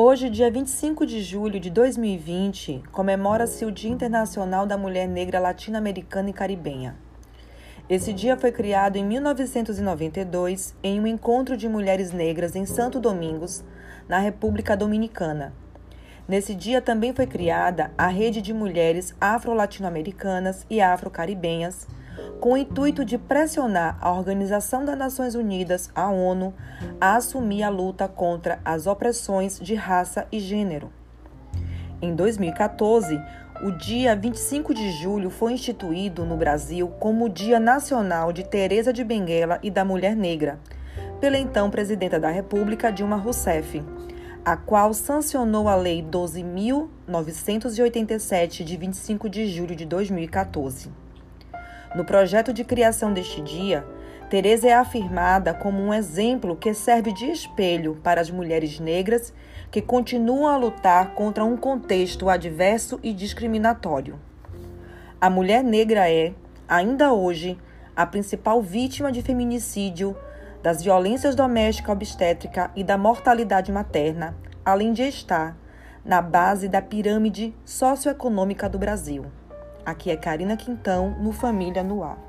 Hoje, dia 25 de julho de 2020, comemora-se o Dia Internacional da Mulher Negra Latino-Americana e Caribenha. Esse dia foi criado em 1992 em um encontro de mulheres negras em Santo Domingos, na República Dominicana. Nesse dia também foi criada a Rede de Mulheres Afro-Latino-Americanas e Afro-Caribenhas, com o intuito de pressionar a Organização das Nações Unidas, a ONU, a assumir a luta contra as opressões de raça e gênero. Em 2014, o dia 25 de julho foi instituído no Brasil como Dia Nacional de Teresa de Benguela e da Mulher Negra, pela então presidenta da República, Dilma Rousseff, a qual sancionou a Lei 12.987, de 25 de julho de 2014. No projeto de criação deste dia, Teresa é afirmada como um exemplo que serve de espelho para as mulheres negras que continuam a lutar contra um contexto adverso e discriminatório. A mulher negra é, ainda hoje, a principal vítima de feminicídio, das violências domésticas obstétrica e da mortalidade materna, além de estar na base da pirâmide socioeconômica do Brasil. Aqui é Karina Quintão, no Família no Ar.